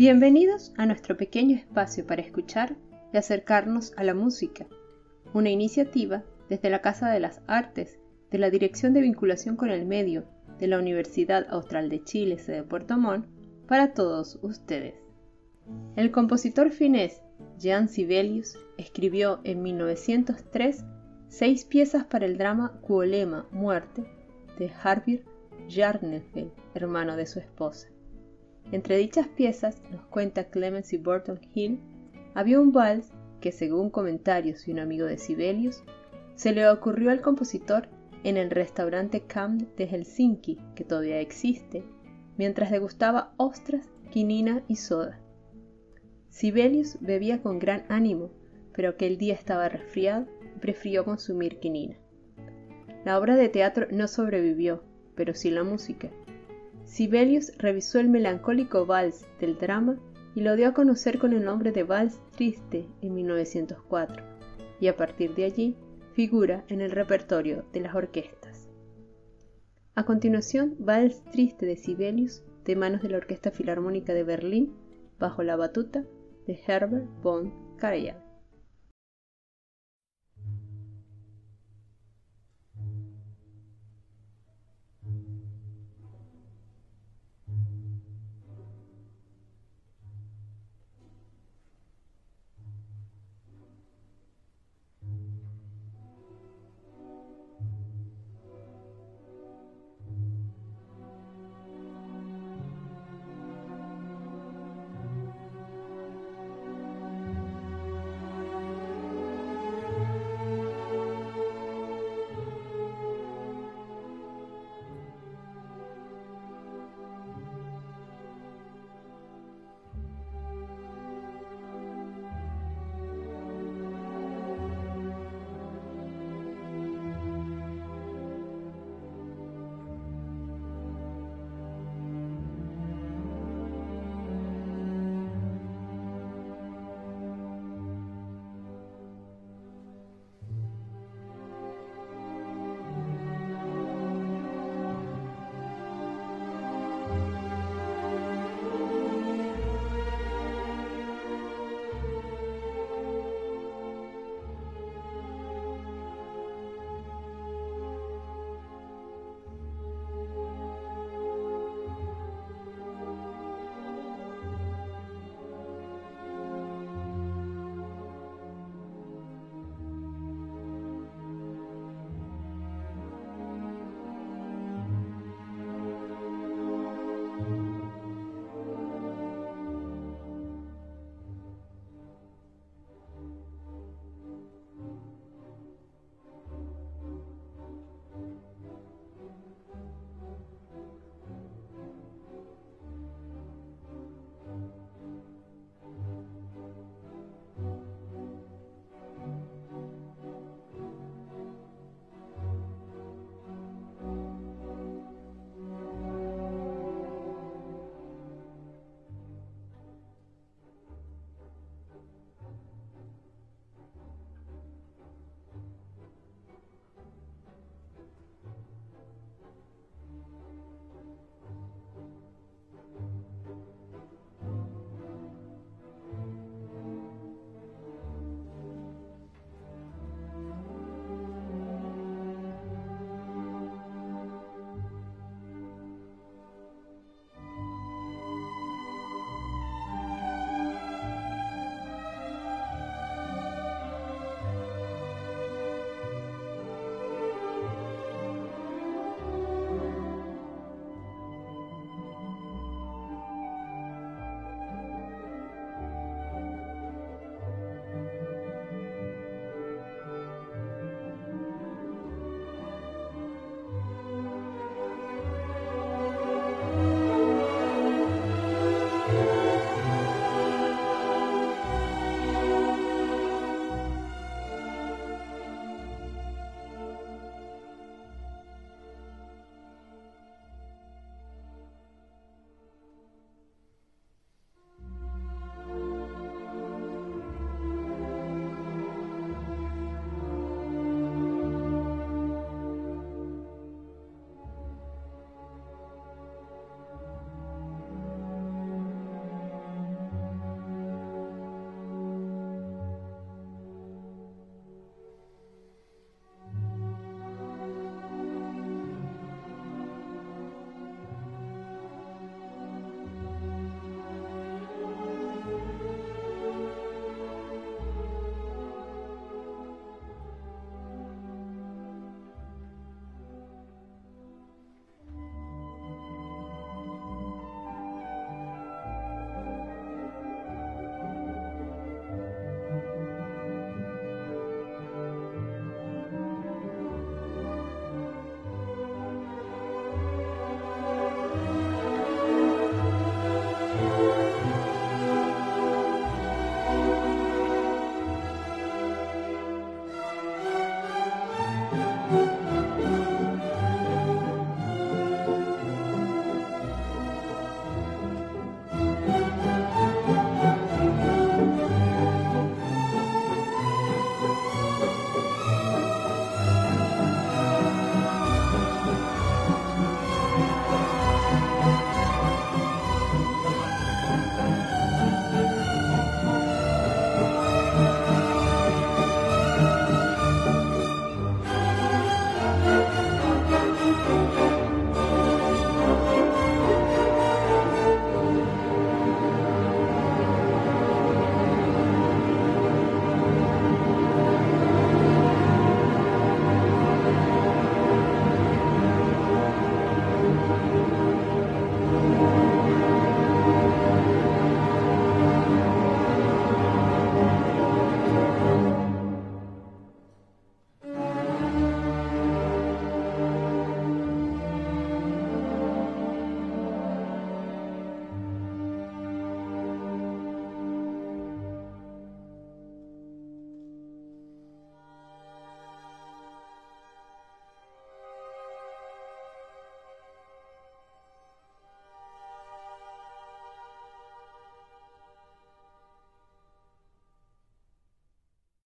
Bienvenidos a nuestro pequeño espacio para escuchar y acercarnos a la música, una iniciativa desde la Casa de las Artes de la Dirección de Vinculación con el Medio de la Universidad Austral de Chile, sede Puerto Montt, para todos ustedes. El compositor finés Jean Sibelius escribió en 1903 seis piezas para el drama Cuolema, Muerte, de Harvey Jarnefeld, hermano de su esposa. Entre dichas piezas, nos cuenta Clemency Burton Hill, había un vals que, según comentarios de un amigo de Sibelius, se le ocurrió al compositor en el restaurante Camp de Helsinki, que todavía existe, mientras degustaba ostras, quinina y soda. Sibelius bebía con gran ánimo, pero aquel día estaba resfriado y prefirió consumir quinina. La obra de teatro no sobrevivió, pero sí la música, Sibelius revisó el melancólico vals del drama y lo dio a conocer con el nombre de Vals Triste en 1904, y a partir de allí figura en el repertorio de las orquestas. A continuación, Vals Triste de Sibelius, de manos de la Orquesta Filarmónica de Berlín, bajo la batuta de Herbert von Karajan.